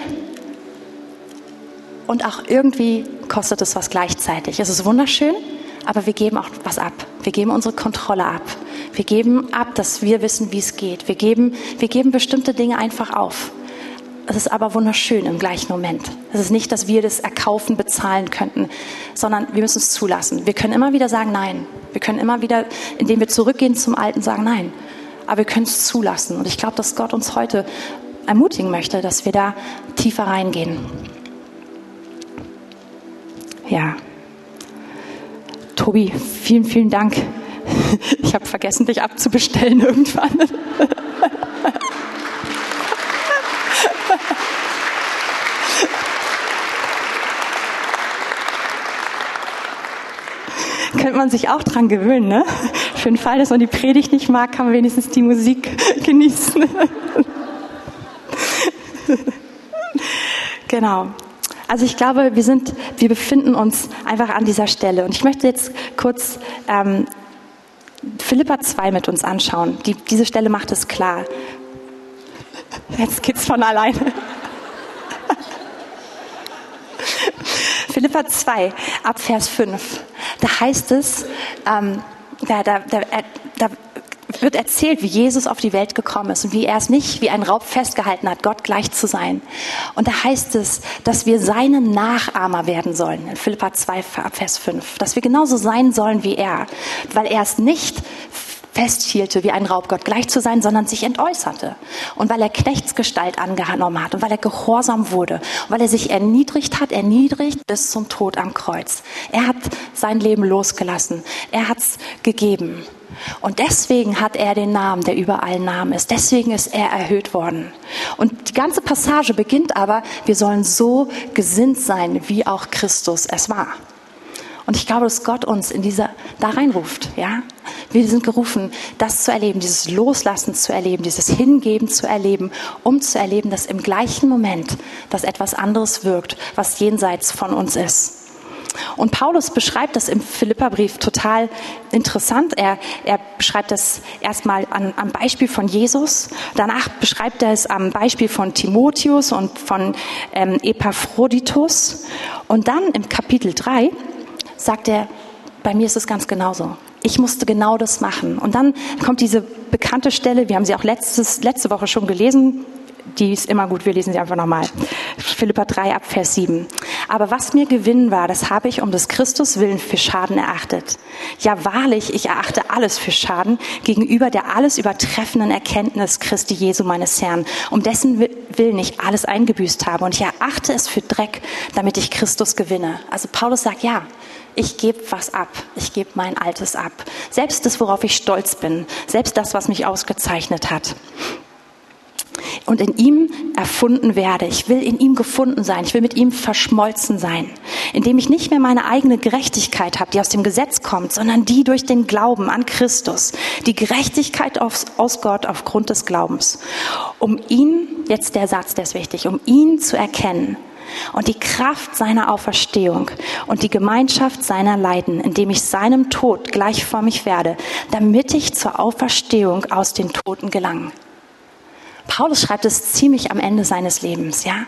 und auch irgendwie kostet es was gleichzeitig. Es ist wunderschön, aber wir geben auch was ab. Wir geben unsere Kontrolle ab. Wir geben ab, dass wir wissen, wie es geht. Wir geben, wir geben bestimmte Dinge einfach auf. Es ist aber wunderschön im gleichen Moment. Es ist nicht, dass wir das erkaufen, bezahlen könnten, sondern wir müssen es zulassen. Wir können immer wieder sagen Nein. Wir können immer wieder, indem wir zurückgehen zum Alten, sagen Nein. Aber wir können es zulassen. Und ich glaube, dass Gott uns heute ermutigen möchte, dass wir da tiefer reingehen. Ja. Tobi, vielen, vielen Dank. Ich habe vergessen, dich abzubestellen irgendwann. Könnte man sich auch dran gewöhnen, ne? Für den Fall, dass man die Predigt nicht mag, kann man wenigstens die Musik genießen. genau. Also ich glaube, wir sind, wir befinden uns einfach an dieser Stelle. Und ich möchte jetzt kurz ähm, Philippa 2 mit uns anschauen. Die, diese Stelle macht es klar. Jetzt geht's von alleine. Philippa 2, ab Vers 5. Da heißt es, ähm, da, da, da, da wird erzählt, wie Jesus auf die Welt gekommen ist und wie er es nicht wie ein Raub festgehalten hat, Gott gleich zu sein. Und da heißt es, dass wir seine Nachahmer werden sollen, in Philippa 2, Vers 5, dass wir genauso sein sollen wie er, weil er es nicht festhielte, wie ein Raubgott gleich zu sein, sondern sich entäußerte. Und weil er Knechtsgestalt angenommen hat und weil er gehorsam wurde und weil er sich erniedrigt hat, erniedrigt bis zum Tod am Kreuz. Er hat sein Leben losgelassen. Er hat's gegeben. Und deswegen hat er den Namen, der über allen Namen ist. Deswegen ist er erhöht worden. Und die ganze Passage beginnt aber, wir sollen so gesinnt sein, wie auch Christus es war. Und ich glaube, dass Gott uns in dieser, da reinruft, ja. Wir sind gerufen, das zu erleben, dieses Loslassen zu erleben, dieses Hingeben zu erleben, um zu erleben, dass im gleichen Moment, dass etwas anderes wirkt, was jenseits von uns ist. Und Paulus beschreibt das im Philipperbrief total interessant. Er, er beschreibt das erstmal an, am Beispiel von Jesus. Danach beschreibt er es am Beispiel von Timotheus und von ähm, Epaphroditus. Und dann im Kapitel 3 sagt er, bei mir ist es ganz genauso. Ich musste genau das machen. Und dann kommt diese bekannte Stelle, wir haben sie auch letztes, letzte Woche schon gelesen, die ist immer gut, wir lesen sie einfach nochmal. Philippa 3 ab Vers 7. Aber was mir Gewinn war, das habe ich um des Christus willen für Schaden erachtet. Ja, wahrlich, ich erachte alles für Schaden gegenüber der alles übertreffenden Erkenntnis Christi Jesu meines Herrn, um dessen Willen ich alles eingebüßt habe. Und ich erachte es für Dreck, damit ich Christus gewinne. Also Paulus sagt, ja, ich gebe was ab. Ich gebe mein Altes ab. Selbst das, worauf ich stolz bin. Selbst das, was mich ausgezeichnet hat und in ihm erfunden werde. Ich will in ihm gefunden sein. Ich will mit ihm verschmolzen sein, indem ich nicht mehr meine eigene Gerechtigkeit habe, die aus dem Gesetz kommt, sondern die durch den Glauben an Christus. Die Gerechtigkeit aus, aus Gott aufgrund des Glaubens. Um ihn, jetzt der Satz, der ist wichtig, um ihn zu erkennen und die Kraft seiner Auferstehung und die Gemeinschaft seiner Leiden, indem ich seinem Tod gleichförmig werde, damit ich zur Auferstehung aus den Toten gelange. Paulus schreibt es ziemlich am Ende seines Lebens, ja?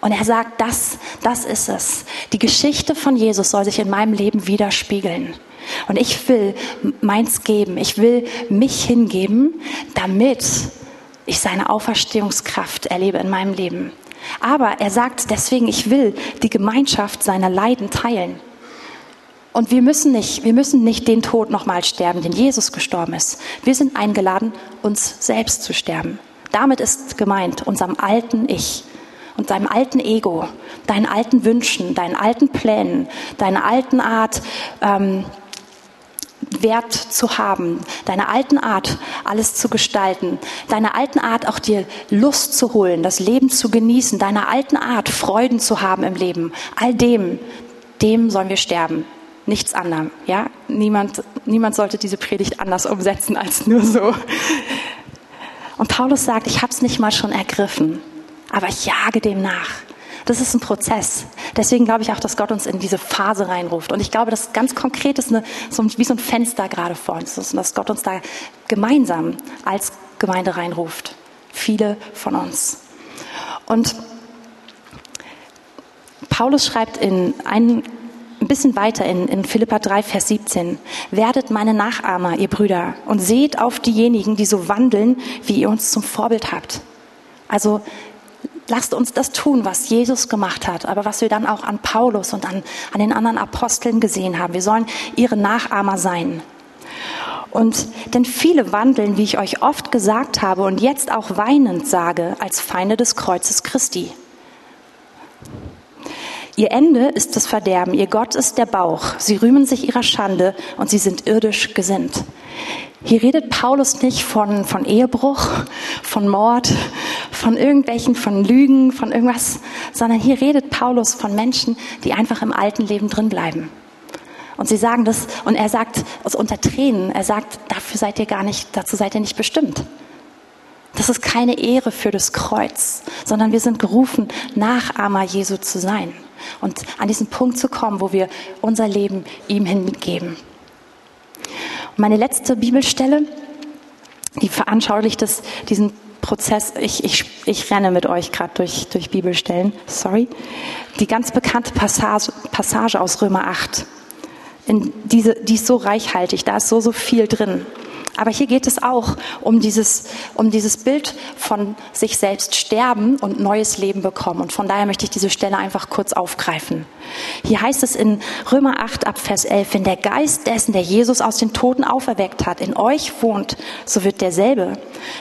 Und er sagt, das, das ist es. Die Geschichte von Jesus soll sich in meinem Leben widerspiegeln. Und ich will meins geben. Ich will mich hingeben, damit ich seine Auferstehungskraft erlebe in meinem Leben. Aber er sagt deswegen, ich will die Gemeinschaft seiner Leiden teilen. Und wir müssen nicht, wir müssen nicht den Tod nochmal sterben, den Jesus gestorben ist. Wir sind eingeladen, uns selbst zu sterben. Damit ist gemeint, unserem alten Ich und deinem alten Ego, deinen alten Wünschen, deinen alten Plänen, deiner alten Art, ähm, Wert zu haben, deiner alten Art, alles zu gestalten, deiner alten Art, auch dir Lust zu holen, das Leben zu genießen, deiner alten Art, Freuden zu haben im Leben. All dem, dem sollen wir sterben. Nichts anderem, ja? Niemand, niemand sollte diese Predigt anders umsetzen als nur so. Und Paulus sagt, ich habe es nicht mal schon ergriffen, aber ich jage dem nach. Das ist ein Prozess. Deswegen glaube ich auch, dass Gott uns in diese Phase reinruft. Und ich glaube, dass ganz konkret ist eine, so wie so ein Fenster gerade vor uns und dass Gott uns da gemeinsam als Gemeinde reinruft. Viele von uns. Und Paulus schreibt in einem ein bisschen weiter in, in Philippa 3, Vers 17. Werdet meine Nachahmer, ihr Brüder, und seht auf diejenigen, die so wandeln, wie ihr uns zum Vorbild habt. Also lasst uns das tun, was Jesus gemacht hat, aber was wir dann auch an Paulus und an, an den anderen Aposteln gesehen haben. Wir sollen ihre Nachahmer sein. Und denn viele wandeln, wie ich euch oft gesagt habe und jetzt auch weinend sage, als Feinde des Kreuzes Christi. Ihr Ende ist das Verderben, ihr Gott ist der Bauch. Sie rühmen sich ihrer Schande und sie sind irdisch gesinnt. Hier redet Paulus nicht von, von Ehebruch, von Mord, von irgendwelchen, von Lügen, von irgendwas, sondern hier redet Paulus von Menschen, die einfach im alten Leben drin bleiben. Und sie sagen das, und er sagt aus unter Tränen, er sagt, dafür seid ihr gar nicht, dazu seid ihr nicht bestimmt. Das ist keine Ehre für das Kreuz, sondern wir sind gerufen, Nachahmer Jesu zu sein und an diesen Punkt zu kommen, wo wir unser Leben ihm hingeben. Meine letzte Bibelstelle, die veranschaulicht das, diesen Prozess. Ich, ich, ich renne mit euch gerade durch, durch Bibelstellen. Sorry. Die ganz bekannte Passage, Passage aus Römer 8. In diese, die ist so reichhaltig, da ist so, so viel drin. Aber hier geht es auch um dieses, um dieses Bild von sich selbst sterben und neues Leben bekommen. Und von daher möchte ich diese Stelle einfach kurz aufgreifen. Hier heißt es in Römer 8 ab Vers 11, wenn der Geist dessen, der Jesus aus den Toten auferweckt hat, in euch wohnt, so wird derselbe,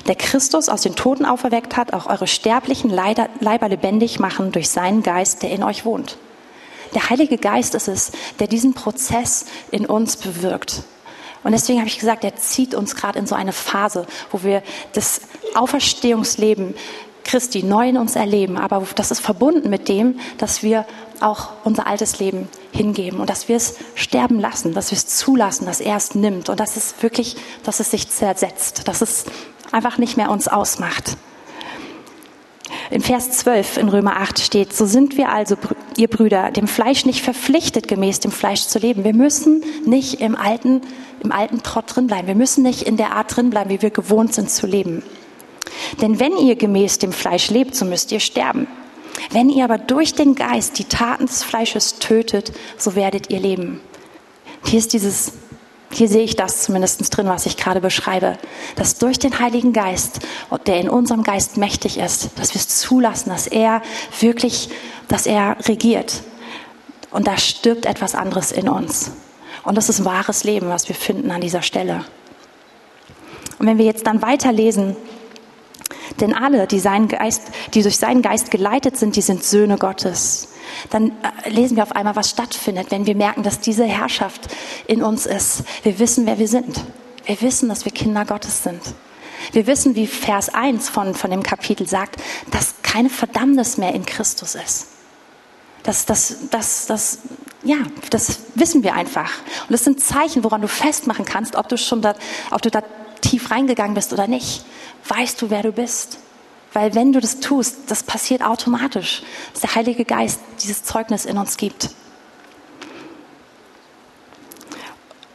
der Christus aus den Toten auferweckt hat, auch eure sterblichen Leiber lebendig machen durch seinen Geist, der in euch wohnt. Der Heilige Geist ist es, der diesen Prozess in uns bewirkt. Und deswegen habe ich gesagt, er zieht uns gerade in so eine Phase, wo wir das Auferstehungsleben Christi neu in uns erleben. Aber das ist verbunden mit dem, dass wir auch unser altes Leben hingeben und dass wir es sterben lassen, dass wir es zulassen, dass er es nimmt und dass es wirklich, dass es sich zersetzt, dass es einfach nicht mehr uns ausmacht. In Vers 12 in Römer 8 steht, so sind wir also, ihr Brüder, dem Fleisch nicht verpflichtet, gemäß dem Fleisch zu leben. Wir müssen nicht im alten, im alten Trott drin bleiben. Wir müssen nicht in der Art drin bleiben, wie wir gewohnt sind zu leben. Denn wenn ihr gemäß dem Fleisch lebt, so müsst ihr sterben. Wenn ihr aber durch den Geist die Taten des Fleisches tötet, so werdet ihr leben. Hier ist dieses hier sehe ich das zumindest drin, was ich gerade beschreibe, dass durch den Heiligen Geist, der in unserem Geist mächtig ist, dass wir es zulassen, dass er wirklich, dass er regiert. Und da stirbt etwas anderes in uns. Und das ist wahres Leben, was wir finden an dieser Stelle. Und wenn wir jetzt dann weiterlesen, denn alle, die, Geist, die durch seinen Geist geleitet sind, die sind Söhne Gottes dann äh, lesen wir auf einmal, was stattfindet, wenn wir merken, dass diese Herrschaft in uns ist. Wir wissen, wer wir sind. Wir wissen, dass wir Kinder Gottes sind. Wir wissen, wie Vers 1 von, von dem Kapitel sagt, dass keine Verdammnis mehr in Christus ist. Das, das, das, das, ja, das wissen wir einfach. Und das sind Zeichen, woran du festmachen kannst, ob du schon da, ob du da tief reingegangen bist oder nicht. Weißt du, wer du bist? Weil wenn du das tust, das passiert automatisch, dass der Heilige Geist dieses Zeugnis in uns gibt.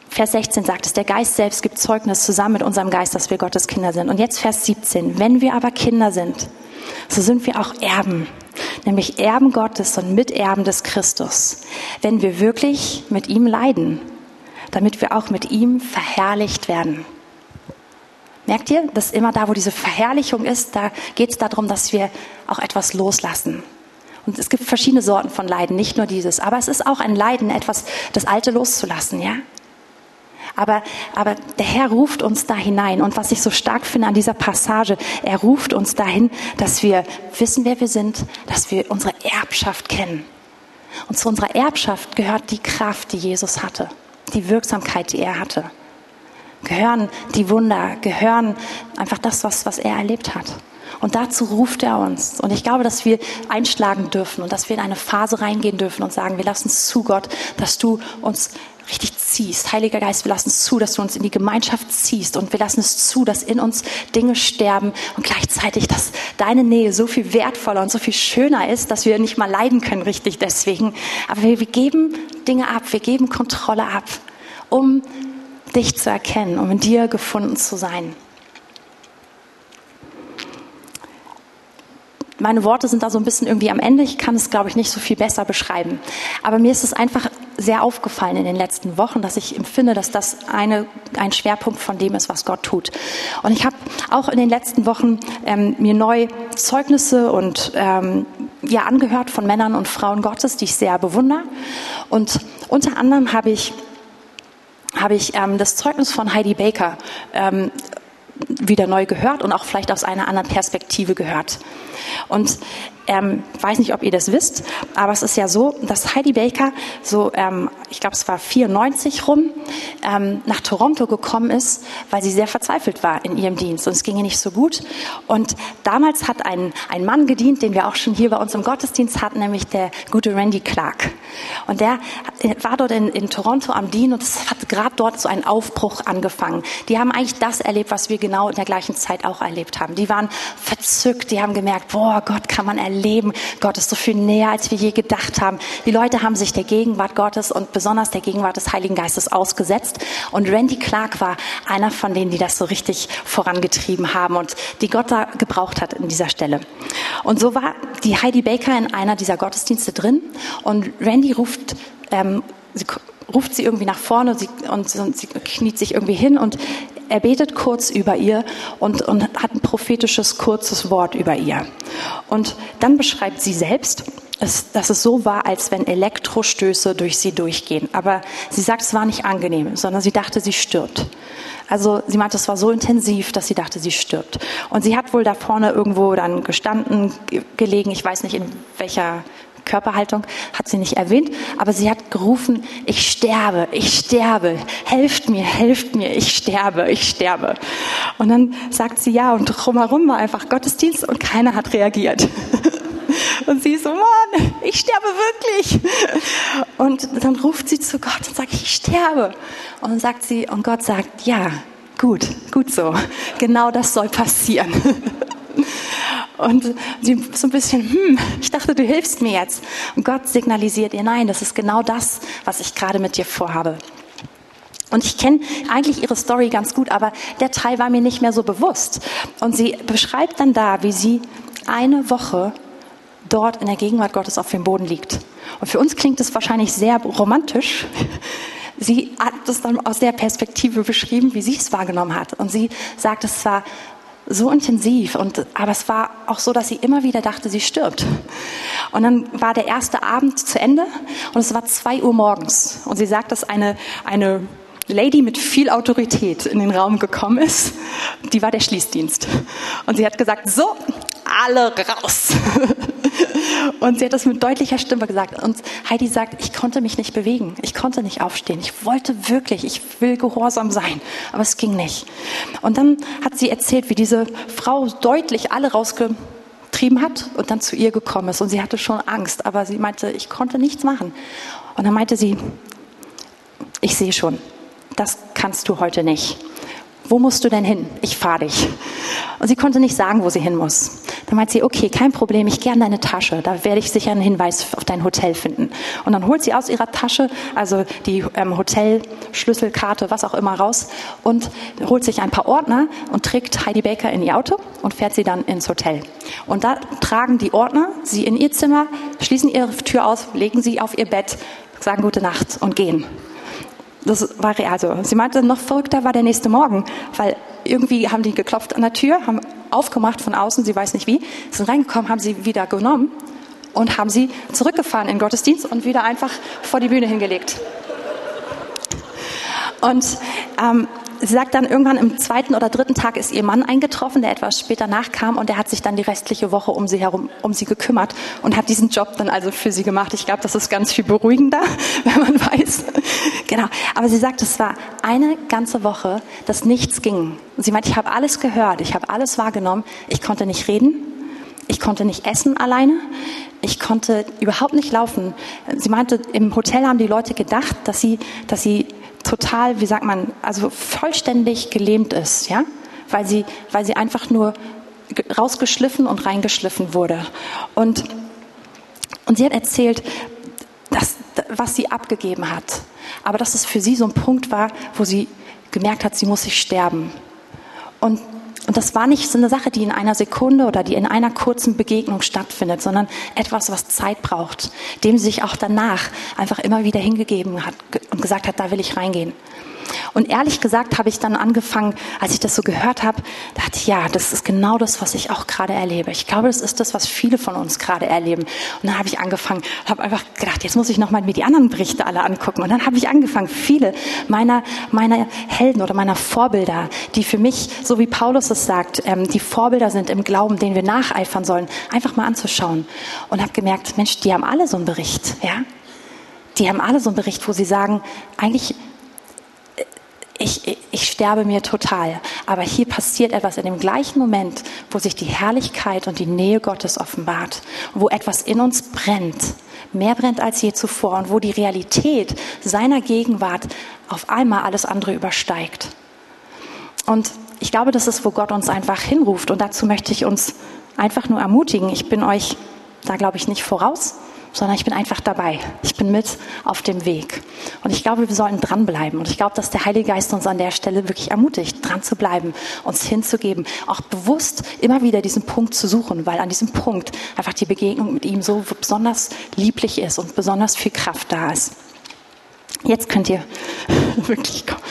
Vers 16 sagt es, der Geist selbst gibt Zeugnis zusammen mit unserem Geist, dass wir Gottes Kinder sind. Und jetzt Vers 17, wenn wir aber Kinder sind, so sind wir auch Erben, nämlich Erben Gottes und Miterben des Christus, wenn wir wirklich mit ihm leiden, damit wir auch mit ihm verherrlicht werden. Merkt ihr, dass immer da, wo diese Verherrlichung ist, da geht es darum, dass wir auch etwas loslassen. Und es gibt verschiedene Sorten von Leiden, nicht nur dieses. Aber es ist auch ein Leiden, etwas, das Alte loszulassen, ja? Aber, aber der Herr ruft uns da hinein. Und was ich so stark finde an dieser Passage, er ruft uns dahin, dass wir wissen, wer wir sind, dass wir unsere Erbschaft kennen. Und zu unserer Erbschaft gehört die Kraft, die Jesus hatte, die Wirksamkeit, die er hatte gehören die Wunder, gehören einfach das, was, was er erlebt hat. Und dazu ruft er uns. Und ich glaube, dass wir einschlagen dürfen und dass wir in eine Phase reingehen dürfen und sagen, wir lassen es zu, Gott, dass du uns richtig ziehst. Heiliger Geist, wir lassen es zu, dass du uns in die Gemeinschaft ziehst und wir lassen es zu, dass in uns Dinge sterben und gleichzeitig, dass deine Nähe so viel wertvoller und so viel schöner ist, dass wir nicht mal leiden können richtig deswegen. Aber wir, wir geben Dinge ab, wir geben Kontrolle ab, um dich zu erkennen, um in dir gefunden zu sein. Meine Worte sind da so ein bisschen irgendwie am Ende. Ich kann es, glaube ich, nicht so viel besser beschreiben. Aber mir ist es einfach sehr aufgefallen in den letzten Wochen, dass ich empfinde, dass das eine, ein Schwerpunkt von dem ist, was Gott tut. Und ich habe auch in den letzten Wochen ähm, mir neu Zeugnisse und ähm, ja angehört von Männern und Frauen Gottes, die ich sehr bewundere. Und unter anderem habe ich habe ich ähm, das Zeugnis von Heidi Baker ähm, wieder neu gehört und auch vielleicht aus einer anderen Perspektive gehört. Und ähm, weiß nicht, ob ihr das wisst, aber es ist ja so, dass Heidi Baker so, ähm, ich glaube, es war 94 rum, ähm, nach Toronto gekommen ist, weil sie sehr verzweifelt war in ihrem Dienst und es ging ihr nicht so gut. Und damals hat ein, ein Mann gedient, den wir auch schon hier bei uns im Gottesdienst hatten, nämlich der gute Randy Clark. Und der war dort in, in Toronto am Dienen und es hat gerade dort so einen Aufbruch angefangen. Die haben eigentlich das erlebt, was wir genau in der gleichen Zeit auch erlebt haben. Die waren verzückt, die haben gemerkt, boah, Gott kann man erleben. Gott ist so viel näher, als wir je gedacht haben. Die Leute haben sich der Gegenwart Gottes und besonders der Gegenwart des Heiligen Geistes ausgesetzt. Und Randy Clark war einer von denen, die das so richtig vorangetrieben haben und die Gott da gebraucht hat in dieser Stelle. Und so war die Heidi Baker in einer dieser Gottesdienste drin und Randy ruft, ähm, sie ruft sie irgendwie nach vorne und sie, und sie kniet sich irgendwie hin und er betet kurz über ihr und, und hat ein prophetisches kurzes Wort über ihr. Und dann beschreibt sie selbst, dass es so war, als wenn Elektrostöße durch sie durchgehen. Aber sie sagt, es war nicht angenehm, sondern sie dachte, sie stirbt. Also sie meinte, es war so intensiv, dass sie dachte, sie stirbt. Und sie hat wohl da vorne irgendwo dann gestanden, gelegen, ich weiß nicht in welcher Körperhaltung hat sie nicht erwähnt, aber sie hat gerufen, ich sterbe, ich sterbe, helft mir, helft mir, ich sterbe, ich sterbe. Und dann sagt sie ja und drumherum war einfach Gottesdienst und keiner hat reagiert. Und sie so, Mann, ich sterbe wirklich. Und dann ruft sie zu Gott und sagt, ich sterbe. Und dann sagt sie, und Gott sagt, ja, gut, gut so. Genau das soll passieren. Und sie so ein bisschen, hm, ich dachte, du hilfst mir jetzt. Und Gott signalisiert ihr, nein, das ist genau das, was ich gerade mit dir vorhabe. Und ich kenne eigentlich ihre Story ganz gut, aber der Teil war mir nicht mehr so bewusst. Und sie beschreibt dann da, wie sie eine Woche dort in der Gegenwart Gottes auf dem Boden liegt. Und für uns klingt es wahrscheinlich sehr romantisch. Sie hat es dann aus der Perspektive beschrieben, wie sie es wahrgenommen hat. Und sie sagt, es war so intensiv. Und, aber es war auch so, dass sie immer wieder dachte, sie stirbt. Und dann war der erste Abend zu Ende und es war zwei Uhr morgens. Und sie sagt, dass eine, eine Lady mit viel Autorität in den Raum gekommen ist. Die war der Schließdienst. Und sie hat gesagt, so, alle raus. Und sie hat das mit deutlicher Stimme gesagt. Und Heidi sagt, ich konnte mich nicht bewegen. Ich konnte nicht aufstehen. Ich wollte wirklich, ich will gehorsam sein. Aber es ging nicht. Und dann hat sie erzählt, wie diese Frau deutlich alle rausgetrieben hat und dann zu ihr gekommen ist. Und sie hatte schon Angst. Aber sie meinte, ich konnte nichts machen. Und dann meinte sie, ich sehe schon, das kannst du heute nicht wo musst du denn hin? Ich fahre dich. Und sie konnte nicht sagen, wo sie hin muss. Dann meint sie, okay, kein Problem, ich gehe an deine Tasche. Da werde ich sicher einen Hinweis auf dein Hotel finden. Und dann holt sie aus ihrer Tasche, also die ähm, Hotelschlüsselkarte, was auch immer raus und holt sich ein paar Ordner und trägt Heidi Baker in ihr Auto und fährt sie dann ins Hotel. Und da tragen die Ordner sie in ihr Zimmer, schließen ihre Tür aus, legen sie auf ihr Bett, sagen gute Nacht und gehen. Das war real so. Sie meinte, noch verrückter war der nächste Morgen, weil irgendwie haben die geklopft an der Tür, haben aufgemacht von außen, sie weiß nicht wie, sind reingekommen, haben sie wieder genommen und haben sie zurückgefahren in Gottesdienst und wieder einfach vor die Bühne hingelegt. Und ähm, sie sagt dann irgendwann im zweiten oder dritten Tag ist ihr Mann eingetroffen, der etwas später nachkam und der hat sich dann die restliche Woche um sie herum um sie gekümmert und hat diesen Job dann also für sie gemacht. Ich glaube, das ist ganz viel beruhigender, wenn man weiß. Genau. Aber sie sagt, es war eine ganze Woche, dass nichts ging. Sie meint, ich habe alles gehört, ich habe alles wahrgenommen, ich konnte nicht reden, ich konnte nicht essen alleine. Ich konnte überhaupt nicht laufen. Sie meinte, im Hotel haben die Leute gedacht, dass sie, dass sie total, wie sagt man, also vollständig gelähmt ist, ja, weil sie, weil sie einfach nur rausgeschliffen und reingeschliffen wurde. Und, und sie hat erzählt, dass, was sie abgegeben hat. Aber dass es für sie so ein Punkt war, wo sie gemerkt hat, sie muss sich sterben. Und und das war nicht so eine Sache, die in einer Sekunde oder die in einer kurzen Begegnung stattfindet, sondern etwas, was Zeit braucht, dem sie sich auch danach einfach immer wieder hingegeben hat und gesagt hat, da will ich reingehen. Und ehrlich gesagt habe ich dann angefangen, als ich das so gehört habe, dachte ich, ja, das ist genau das, was ich auch gerade erlebe. Ich glaube, das ist das, was viele von uns gerade erleben. Und dann habe ich angefangen, habe einfach gedacht, jetzt muss ich nochmal mir die anderen Berichte alle angucken. Und dann habe ich angefangen, viele meiner, meiner Helden oder meiner Vorbilder, die für mich, so wie Paulus es sagt, ähm, die Vorbilder sind im Glauben, denen wir nacheifern sollen, einfach mal anzuschauen. Und habe gemerkt, Mensch, die haben alle so einen Bericht, ja? Die haben alle so einen Bericht, wo sie sagen, eigentlich ich, ich sterbe mir total. Aber hier passiert etwas in dem gleichen Moment, wo sich die Herrlichkeit und die Nähe Gottes offenbart, wo etwas in uns brennt, mehr brennt als je zuvor und wo die Realität seiner Gegenwart auf einmal alles andere übersteigt. Und ich glaube, das ist, wo Gott uns einfach hinruft. Und dazu möchte ich uns einfach nur ermutigen. Ich bin euch da, glaube ich, nicht voraus sondern ich bin einfach dabei. Ich bin mit auf dem Weg. Und ich glaube, wir sollten dranbleiben. Und ich glaube, dass der Heilige Geist uns an der Stelle wirklich ermutigt, dran zu bleiben, uns hinzugeben, auch bewusst immer wieder diesen Punkt zu suchen, weil an diesem Punkt einfach die Begegnung mit ihm so besonders lieblich ist und besonders viel Kraft da ist. Jetzt könnt ihr wirklich kommen.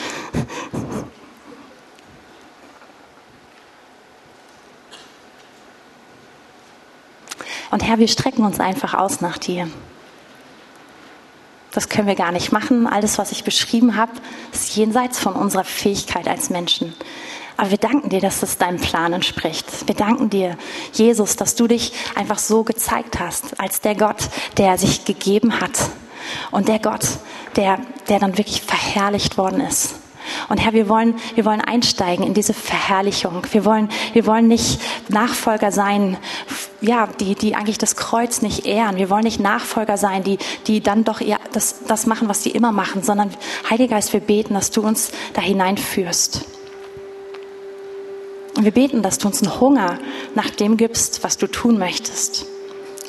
Und Herr, wir strecken uns einfach aus nach dir. Das können wir gar nicht machen. Alles, was ich beschrieben habe, ist jenseits von unserer Fähigkeit als Menschen. Aber wir danken dir, dass es deinem Plan entspricht. Wir danken dir, Jesus, dass du dich einfach so gezeigt hast, als der Gott, der sich gegeben hat. Und der Gott, der, der dann wirklich verherrlicht worden ist. Und Herr, wir wollen, wir wollen einsteigen in diese Verherrlichung. Wir wollen, wir wollen nicht Nachfolger sein, ja, die, die eigentlich das Kreuz nicht ehren. Wir wollen nicht Nachfolger sein, die, die dann doch eher das, das machen, was die immer machen, sondern Heiliger Geist, wir beten, dass du uns da hineinführst. Und wir beten, dass du uns einen Hunger nach dem gibst, was du tun möchtest.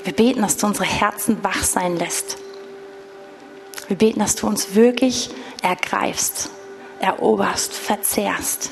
Wir beten, dass du unsere Herzen wach sein lässt. Wir beten, dass du uns wirklich ergreifst eroberst, verzehrst.